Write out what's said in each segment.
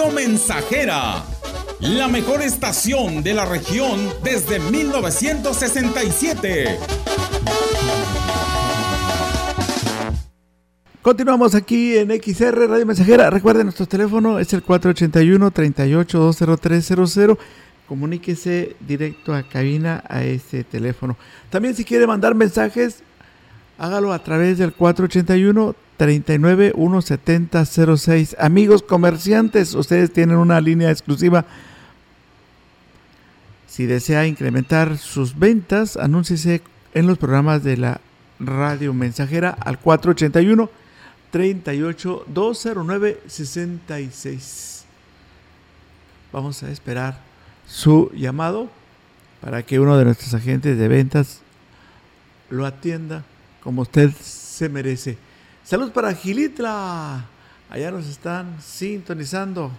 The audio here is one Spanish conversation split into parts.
Radio Mensajera, la mejor estación de la región desde 1967. Continuamos aquí en XR Radio Mensajera. Recuerden, nuestro teléfono es el 481-38-20300. Comuníquese directo a cabina a este teléfono. También si quiere mandar mensajes, hágalo a través del 481 39 170 Amigos comerciantes, ustedes tienen una línea exclusiva. Si desea incrementar sus ventas, anúnciese en los programas de la radio mensajera al 481 38 209 66. Vamos a esperar su llamado para que uno de nuestros agentes de ventas lo atienda como usted se merece. Salud para Gilitla. Allá nos están sintonizando.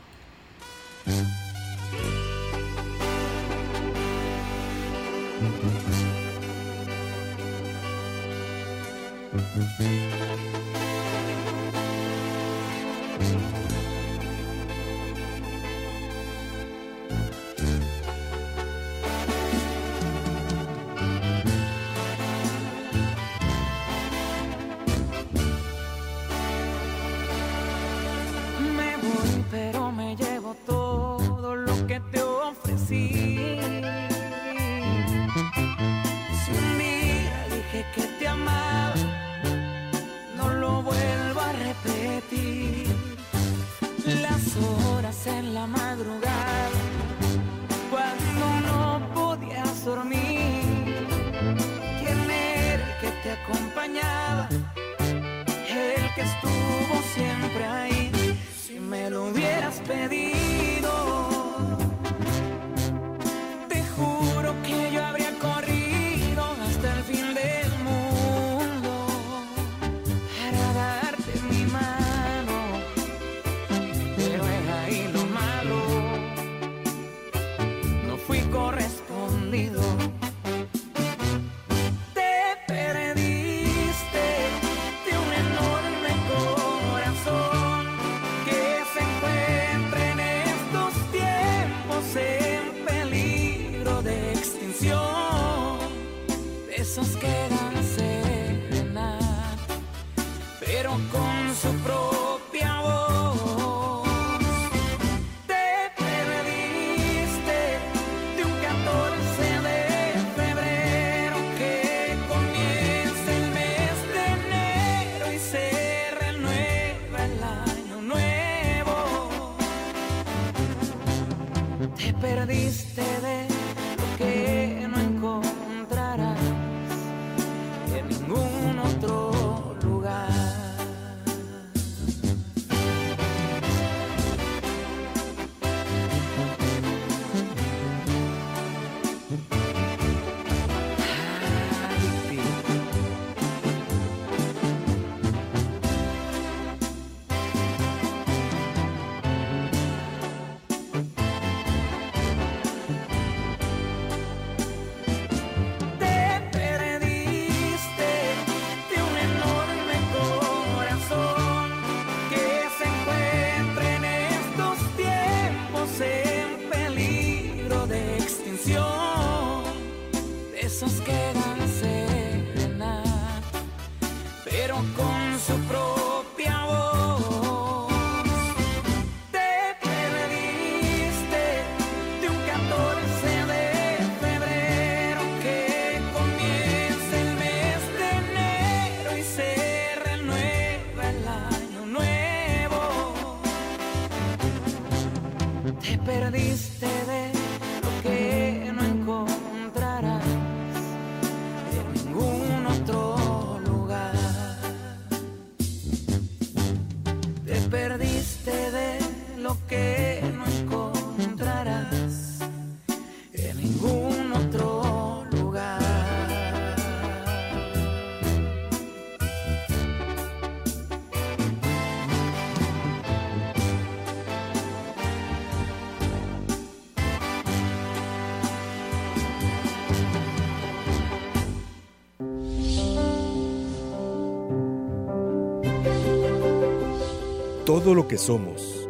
todo lo que somos.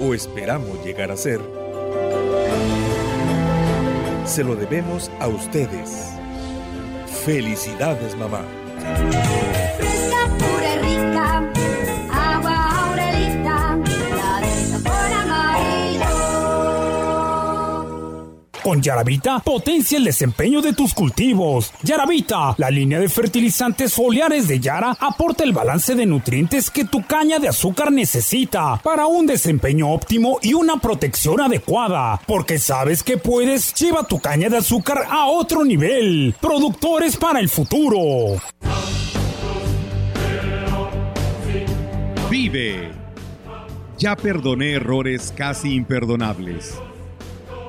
O esperamos llegar a ser. Se lo debemos a ustedes. Felicidades, mamá. Con Yaravita, potencia el desempeño de tus cultivos. Yaravita, la línea de fertilizantes foliares de Yara, aporta el balance de nutrientes que tu caña de azúcar necesita para un desempeño óptimo y una protección adecuada. Porque sabes que puedes, lleva tu caña de azúcar a otro nivel. Productores para el futuro. Vive. Ya perdoné errores casi imperdonables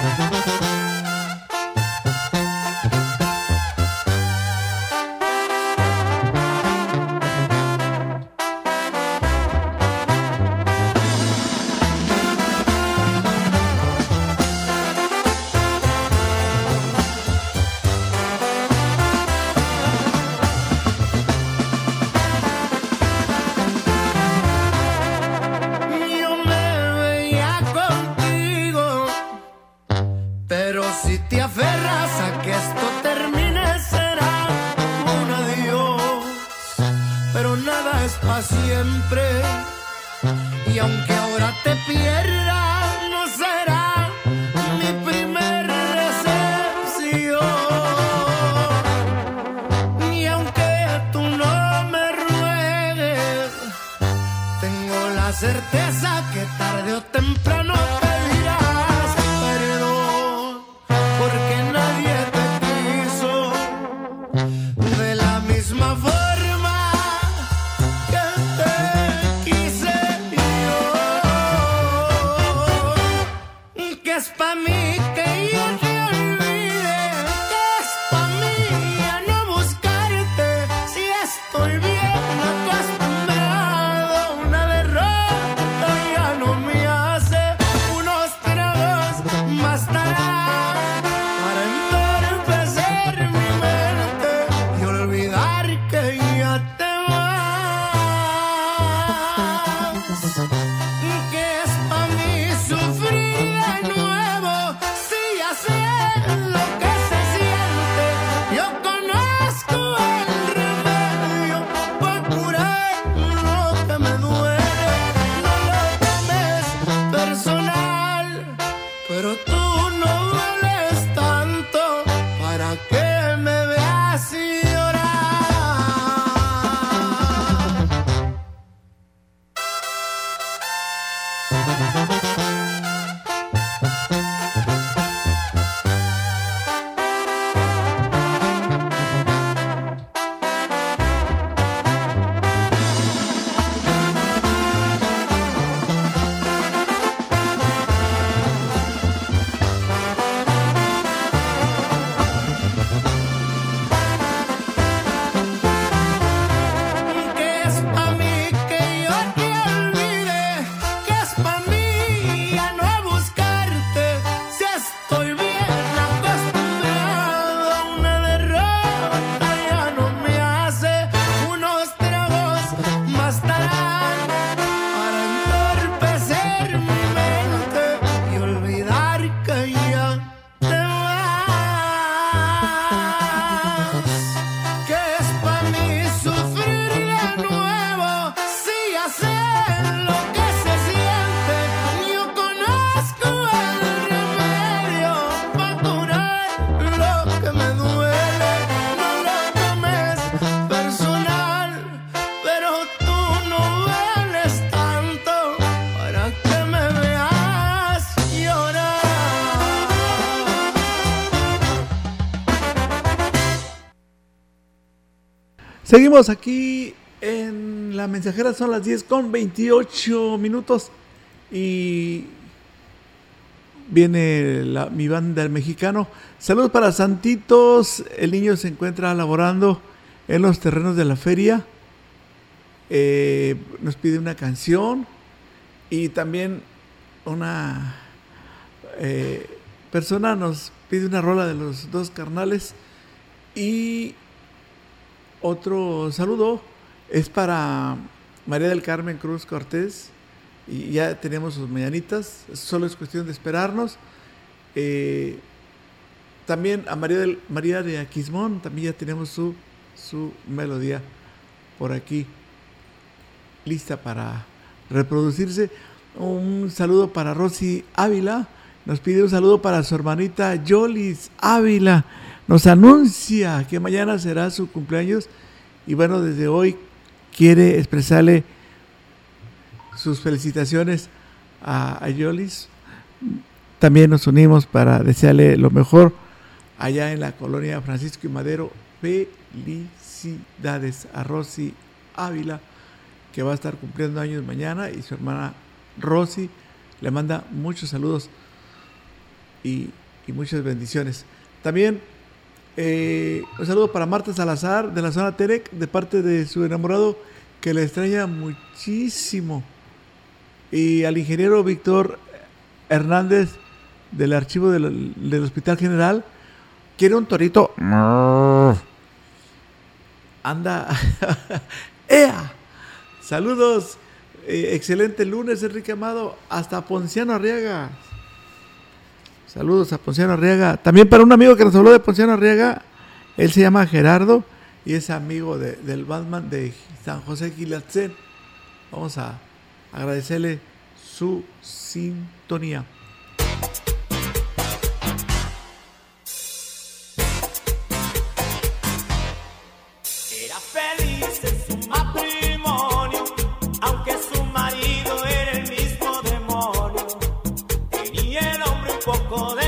Thank you. la certeza que tarde o temprano. Thank you. Seguimos aquí en la mensajera, son las 10 con 28 minutos y viene la, mi banda el mexicano. Saludos para Santitos, el niño se encuentra laborando en los terrenos de la feria. Eh, nos pide una canción y también una eh, persona nos pide una rola de los dos carnales y otro saludo es para María del Carmen Cruz Cortés. Y ya tenemos sus mañanitas. Solo es cuestión de esperarnos. Eh, también a María, del, María de Aquismón, también ya tenemos su, su melodía por aquí lista para reproducirse. Un saludo para Rosy Ávila. Nos pide un saludo para su hermanita Yolis Ávila nos anuncia que mañana será su cumpleaños y bueno, desde hoy quiere expresarle sus felicitaciones a, Yolis. También nos unimos para desearle lo mejor allá en la colonia Francisco y Madero. Felicidades a Rosy Ávila, que va a estar cumpliendo años mañana, y su hermana Rosy le manda muchos saludos y, y muchas bendiciones. También eh, un saludo para Marta Salazar de la zona Terec, de parte de su enamorado, que le extraña muchísimo. Y al ingeniero Víctor Hernández del archivo del, Hospital General, quiere un torito. Anda. ¡Ea! Saludos. Eh, excelente lunes, Enrique Amado. Hasta Ponciano Arriaga. Saludos a Ponciano Arriaga. También para un amigo que nos habló de Ponciano Arriaga, él se llama Gerardo y es amigo del Batman de San José Gilatzen. Vamos a agradecerle su sintonía. poco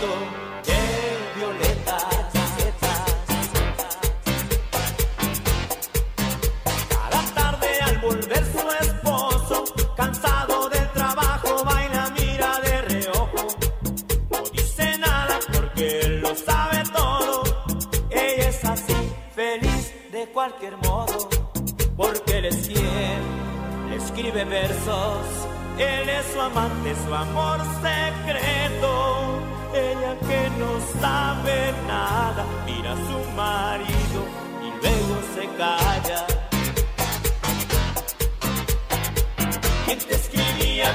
El violeta, chiseta, chiseta. Cada tarde al volver su esposo, cansado del trabajo, baila, mira de reojo. No dice nada porque él lo sabe todo. Ella es así, feliz de cualquier modo. Porque él es cielo, escribe versos. Él es su amante, su amor secreto ella que no sabe nada, mira a su marido y luego se calla. ¿Quién te escribía?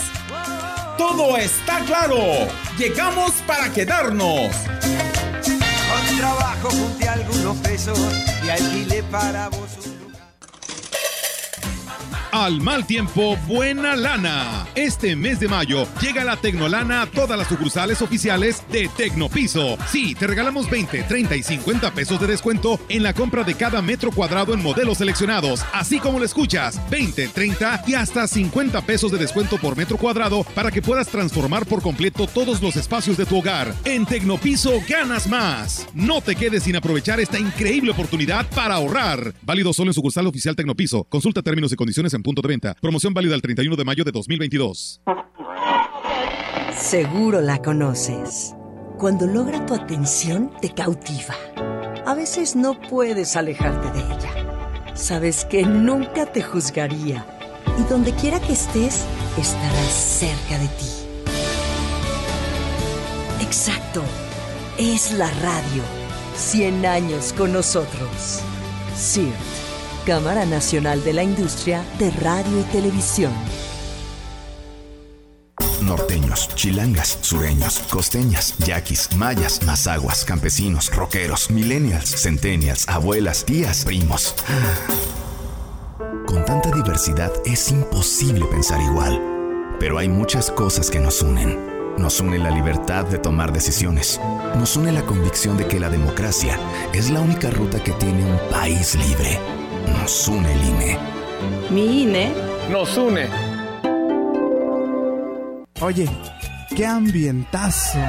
todo está claro. Llegamos para quedarnos. Con trabajo junté algunos pesos y alquilé para vos. Al mal tiempo, buena lana. Este mes de mayo llega la Tecnolana a todas las sucursales oficiales de Tecnopiso. Sí, te regalamos 20, 30 y 50 pesos de descuento en la compra de cada metro cuadrado en modelos seleccionados. Así como lo escuchas, 20, 30 y hasta 50 pesos de descuento por metro cuadrado para que puedas transformar por completo todos los espacios de tu hogar. En Tecnopiso ganas más. No te quedes sin aprovechar esta increíble oportunidad para ahorrar. Válido solo en sucursal oficial Tecnopiso. Consulta términos y condiciones en punto de venta. Promoción válida el 31 de mayo de 2022. Seguro la conoces. Cuando logra tu atención, te cautiva. A veces no puedes alejarte de ella. Sabes que nunca te juzgaría y donde quiera que estés, estará cerca de ti. Exacto. Es la radio. 100 años con nosotros. CIRT, Cámara Nacional de la Industria de Radio y Televisión. Norteños, chilangas, sureños, costeñas, yaquis, mayas, mazaguas, campesinos, rockeros, millennials, centennials, abuelas, tías, primos. Con tanta diversidad es imposible pensar igual. Pero hay muchas cosas que nos unen. Nos une la libertad de tomar decisiones. Nos une la convicción de que la democracia es la única ruta que tiene un país libre. Nos une el INE. Mi INE Nos une. Oye, qué ambientazo.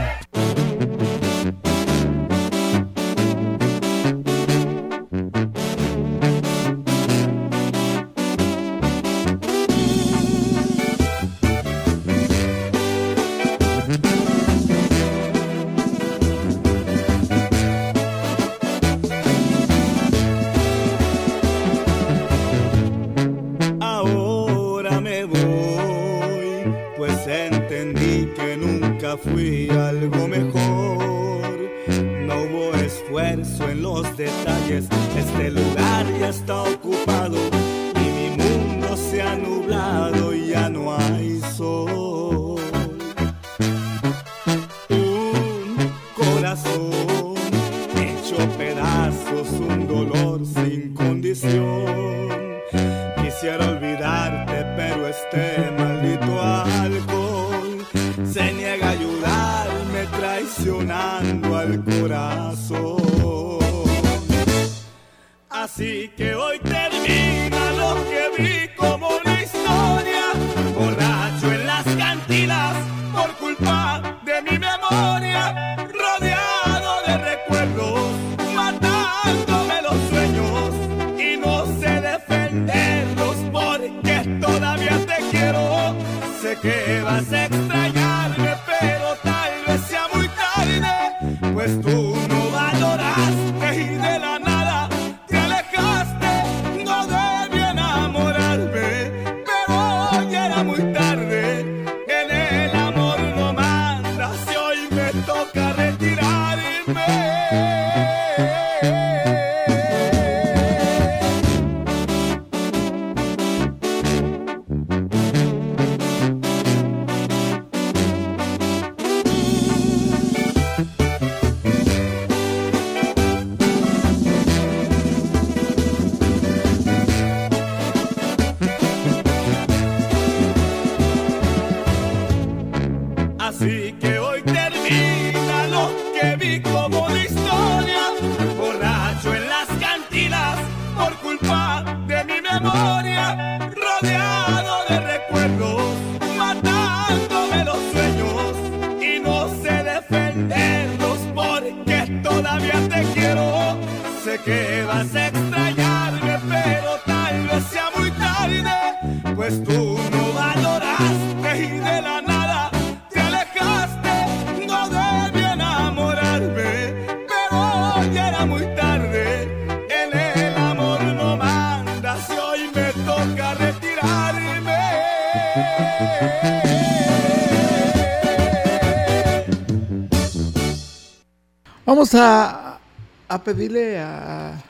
Pedirle a,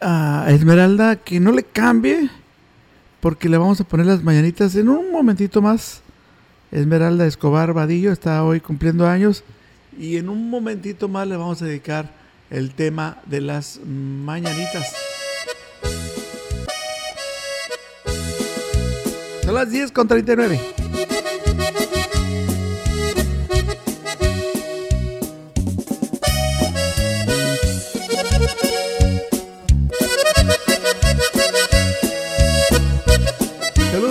a Esmeralda que no le cambie, porque le vamos a poner las mañanitas en un momentito más. Esmeralda Escobar Vadillo está hoy cumpliendo años y en un momentito más le vamos a dedicar el tema de las mañanitas. Son las 10 con 39.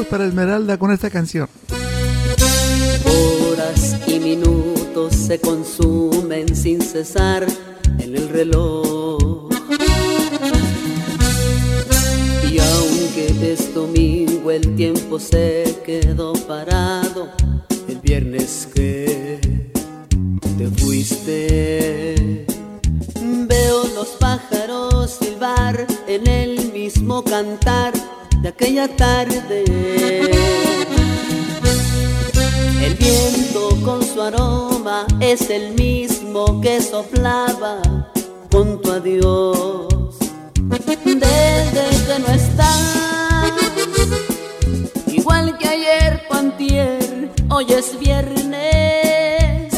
Para Esmeralda con esta canción. Horas y minutos se consumen sin cesar en el reloj. Y aunque es domingo, el tiempo se quedó parado. El viernes que te fuiste, veo los pájaros silbar en el mismo cantar aquella tarde. El viento con su aroma es el mismo que soplaba con tu adiós. Desde que no estás, igual que ayer cuantier, hoy es viernes,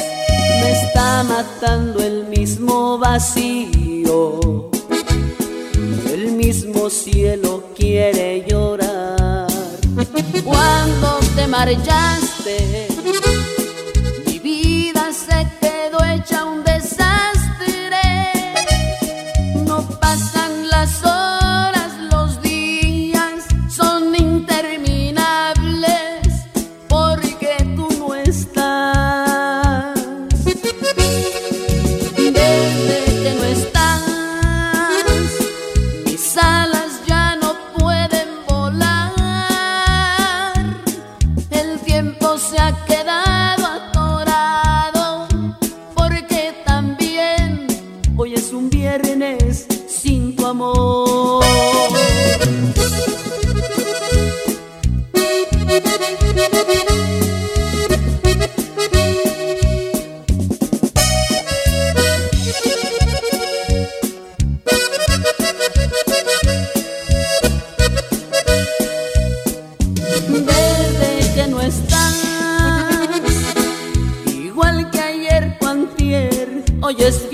me está matando el mismo vacío. El mismo cielo quiere Cuando te marchaste, Just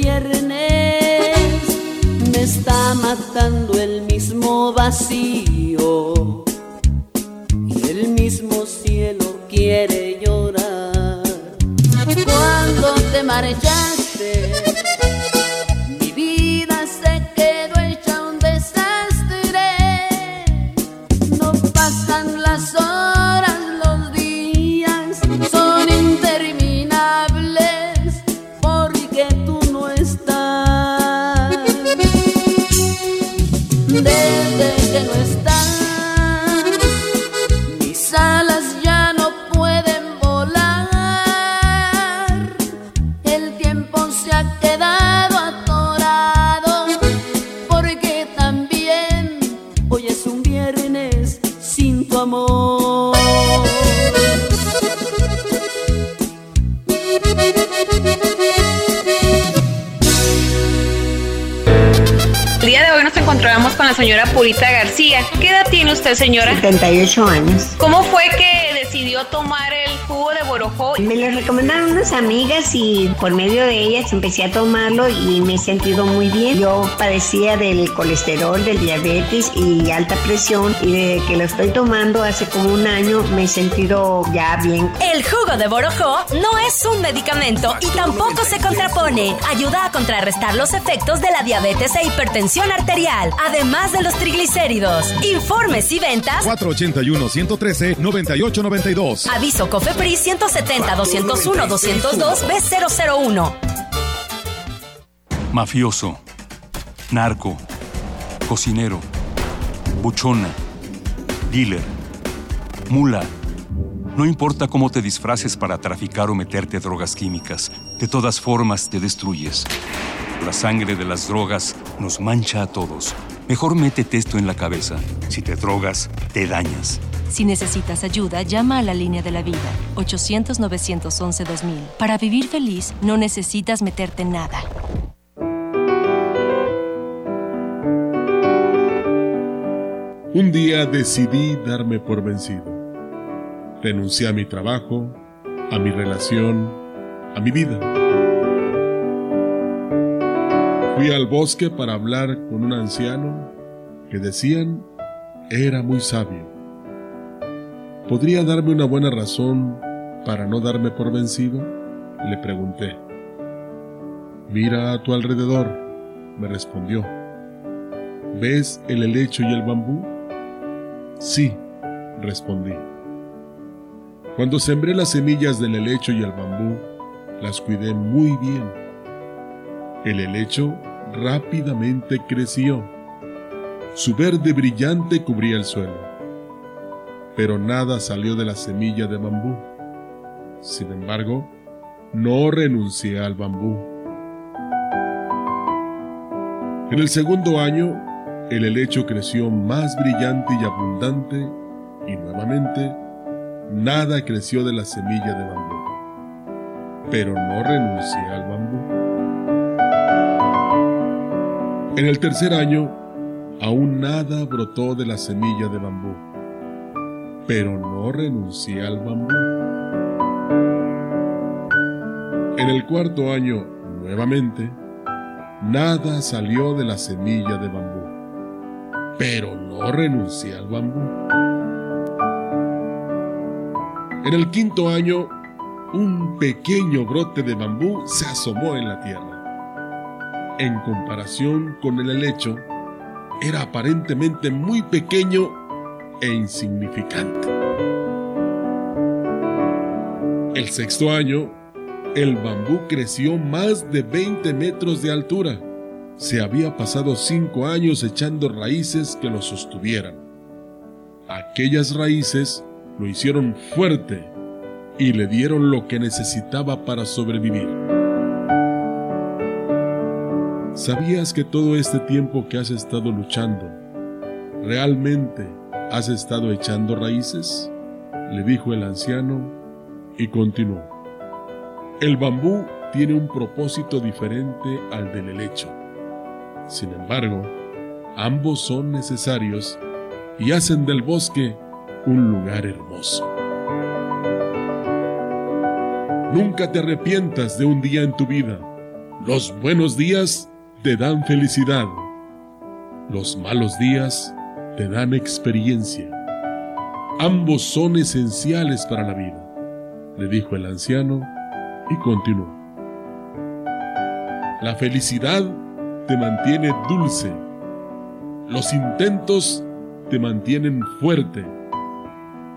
tiene usted, señora? 78 años. ¿Cómo fue que decidió tomar el jugo de borojó. Me lo recomendaron unas amigas y por medio de ellas empecé a tomarlo y me he sentido muy bien. Yo padecía del colesterol, del diabetes y alta presión y desde que lo estoy tomando hace como un año me he sentido ya bien. El jugo de borojó no es un medicamento y tampoco se contrapone. Ayuda a contrarrestar los efectos de la diabetes e hipertensión arterial, además de los triglicéridos. Informes y ventas 481 113 9890 92. Aviso COFEPRI 170-201-202-B001. Mafioso. Narco. Cocinero. Buchona. Dealer. Mula. No importa cómo te disfraces para traficar o meterte drogas químicas, de todas formas te destruyes. La sangre de las drogas nos mancha a todos. Mejor métete esto en la cabeza. Si te drogas, te dañas. Si necesitas ayuda, llama a la línea de la vida, 800-911-2000. Para vivir feliz, no necesitas meterte en nada. Un día decidí darme por vencido. Renuncié a mi trabajo, a mi relación, a mi vida. Fui al bosque para hablar con un anciano que decían era muy sabio. ¿Podría darme una buena razón para no darme por vencido? Le pregunté. Mira a tu alrededor, me respondió. ¿Ves el helecho y el bambú? Sí, respondí. Cuando sembré las semillas del helecho y el bambú, las cuidé muy bien. El helecho rápidamente creció. Su verde brillante cubría el suelo. Pero nada salió de la semilla de bambú. Sin embargo, no renuncié al bambú. En el segundo año, el helecho creció más brillante y abundante y nuevamente nada creció de la semilla de bambú. Pero no renuncié al bambú. En el tercer año, aún nada brotó de la semilla de bambú. Pero no renuncié al bambú. En el cuarto año, nuevamente, nada salió de la semilla de bambú pero no renuncié al bambú. En el quinto año, un pequeño brote de bambú se asomó en la tierra. En comparación con el helecho, era aparentemente muy pequeño e insignificante. El sexto año, el bambú creció más de 20 metros de altura se había pasado cinco años echando raíces que lo sostuvieran. Aquellas raíces lo hicieron fuerte y le dieron lo que necesitaba para sobrevivir. ¿Sabías que todo este tiempo que has estado luchando, realmente has estado echando raíces? Le dijo el anciano y continuó. El bambú tiene un propósito diferente al del helecho. Sin embargo, ambos son necesarios y hacen del bosque un lugar hermoso. Nunca te arrepientas de un día en tu vida. Los buenos días te dan felicidad. Los malos días te dan experiencia. Ambos son esenciales para la vida, le dijo el anciano y continuó. La felicidad te mantiene dulce. Los intentos te mantienen fuerte.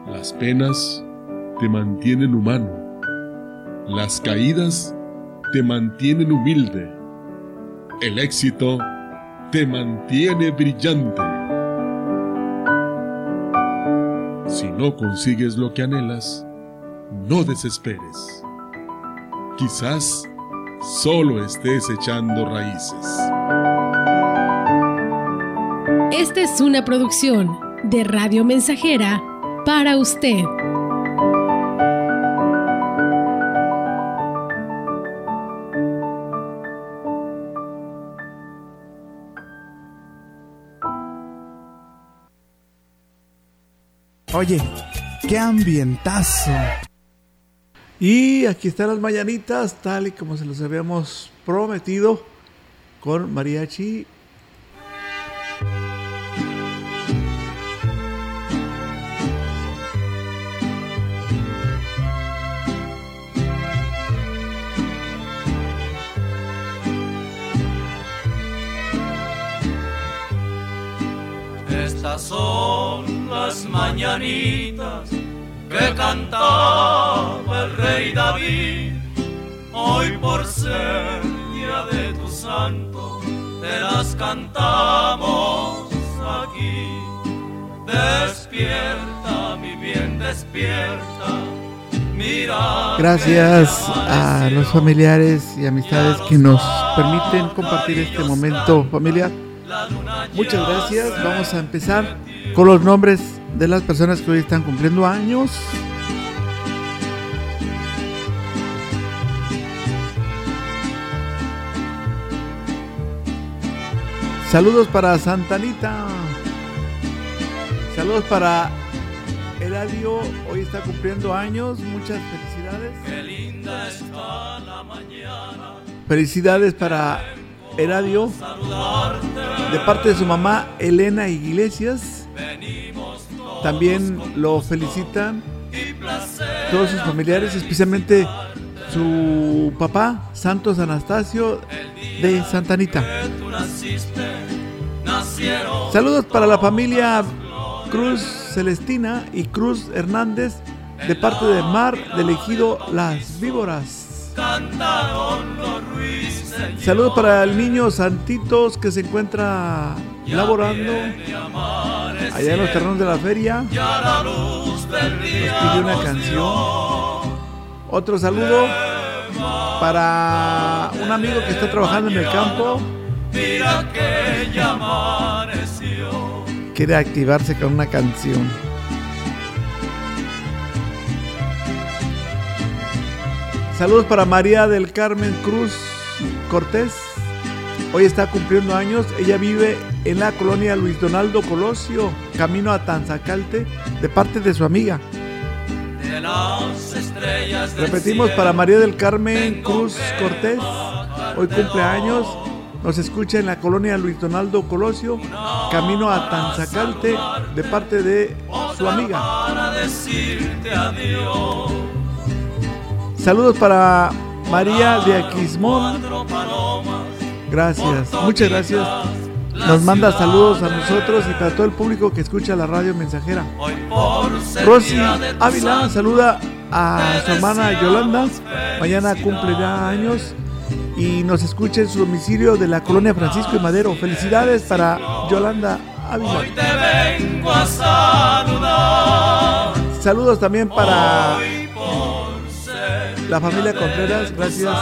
Las penas te mantienen humano. Las caídas te mantienen humilde. El éxito te mantiene brillante. Si no consigues lo que anhelas, no desesperes. Quizás solo estés echando raíces. Esta es una producción de Radio Mensajera para usted. Oye, qué ambientazo. Y aquí están las mañanitas, tal y como se los habíamos prometido, con mariachi mañanitas que cantaba el rey David, hoy por ser día de tu Santo, te las cantamos aquí. Despierta, mi bien, despierta. Mira Gracias a los familiares y amistades que nos permiten compartir este momento familiar. Muchas gracias. Vamos a empezar con los nombres de las personas que hoy están cumpliendo años. Saludos para Santanita. Saludos para Eladio. Hoy está cumpliendo años. Muchas felicidades. Qué linda está la mañana. Felicidades para Eladio. De parte de su mamá Elena Iglesias. También lo felicitan todos sus familiares, especialmente su papá, Santos Anastasio de Santanita. Saludos para la familia Cruz Celestina y Cruz Hernández de parte de Mar del Ejido Las Víboras. Saludos para el niño Santitos que se encuentra laborando allá en los terrenos de la feria. Nos pide una canción. Otro saludo para un amigo que está trabajando en el campo. Quiere activarse con una canción. Saludos para María del Carmen Cruz Cortés. Hoy está cumpliendo años. Ella vive en la colonia Luis Donaldo Colosio, camino a Tanzacalte, de parte de su amiga. De las estrellas del Repetimos cielo, para María del Carmen Cruz Cortés. Hoy cumple años. Nos escucha en la colonia Luis Donaldo Colosio, camino a Tanzacalte, de parte de su amiga. para decirte adiós. Saludos para María de Aquismón. Gracias, muchas gracias. Nos manda saludos a nosotros y para todo el público que escucha la radio mensajera. Rosy Ávila saluda a su hermana Yolanda. Mañana cumple ya años y nos escucha en su domicilio de la colonia Francisco y Madero. Felicidades para Yolanda Ávila. Hoy te vengo a saludar. Saludos también para la familia Contreras. Gracias.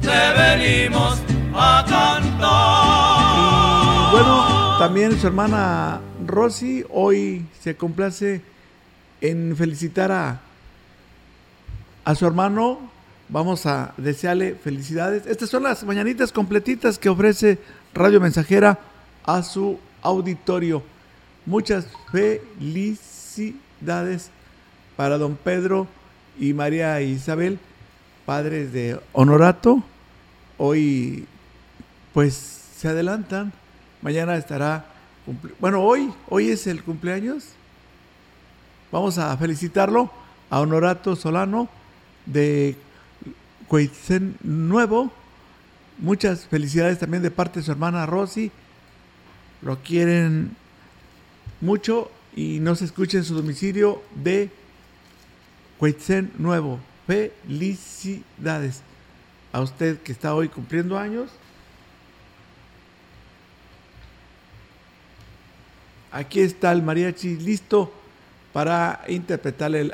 Te venimos a cantar. Bueno, también su hermana Rosy hoy se complace en felicitar a, a su hermano. Vamos a desearle felicidades. Estas son las mañanitas completitas que ofrece Radio Mensajera a su auditorio. Muchas felicidades para don Pedro y María Isabel, padres de Honorato. Hoy pues se adelantan. Mañana estará. Bueno, hoy, hoy es el cumpleaños. Vamos a felicitarlo a Honorato Solano de Cuaitzen Nuevo. Muchas felicidades también de parte de su hermana Rosy. Lo quieren mucho y nos escucha en su domicilio de Cuaitzen Nuevo. Felicidades a usted que está hoy cumpliendo años. Aquí está el mariachi listo para interpretarle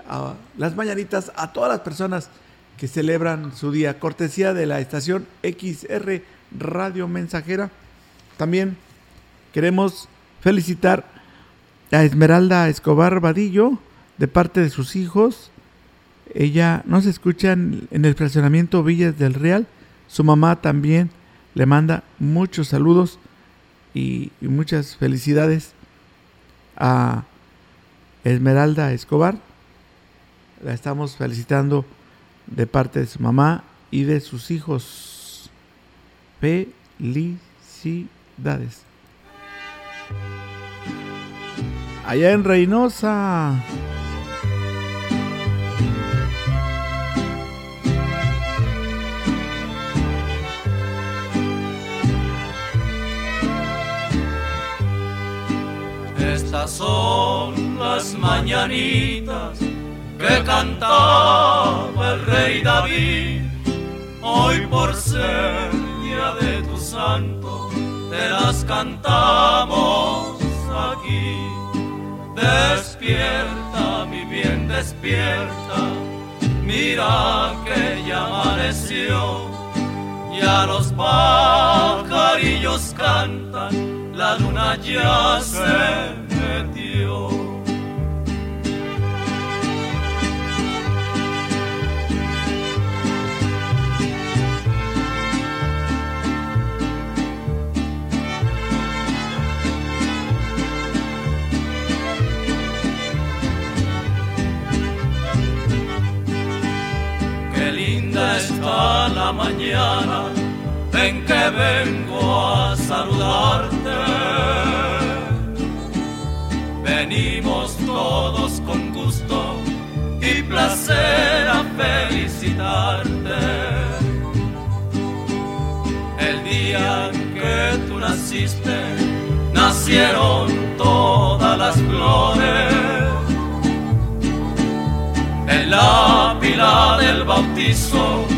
las mañanitas a todas las personas que celebran su día. Cortesía de la estación XR Radio Mensajera. También queremos felicitar a Esmeralda Escobar Vadillo de parte de sus hijos. Ella nos escucha en en el fraccionamiento Villas del Real. Su mamá también le manda muchos saludos y muchas felicidades a Esmeralda Escobar. La estamos felicitando de parte de su mamá y de sus hijos. Felicidades. Allá en Reynosa. Son las mañanitas que cantaba el rey David. Hoy por ser día de tu santo, te las cantamos aquí. Despierta, mi bien, despierta, mira que ya amaneció. Ya los pajarillos cantan, la luna ya se la mañana en que vengo a saludarte. Venimos todos con gusto y placer a felicitarte. El día que tú naciste, nacieron todas las flores en la pila del bautizo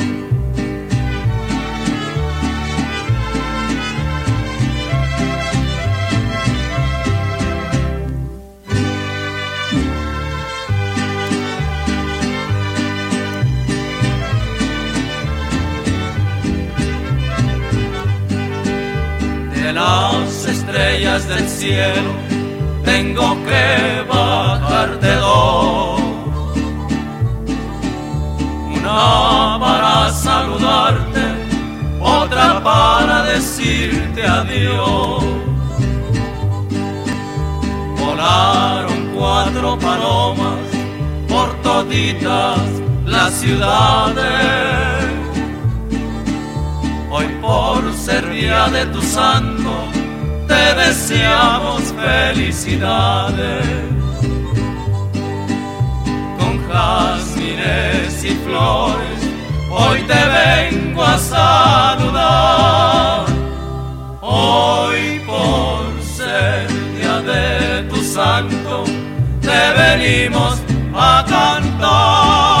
Las estrellas del cielo tengo que bajarte dos. Una para saludarte, otra para decirte adiós. Volaron cuatro palomas por toditas las ciudades Hoy por ser día de tu santo, te deseamos felicidades. Con jazmines y flores, hoy te vengo a saludar. Hoy por ser día de tu santo, te venimos a cantar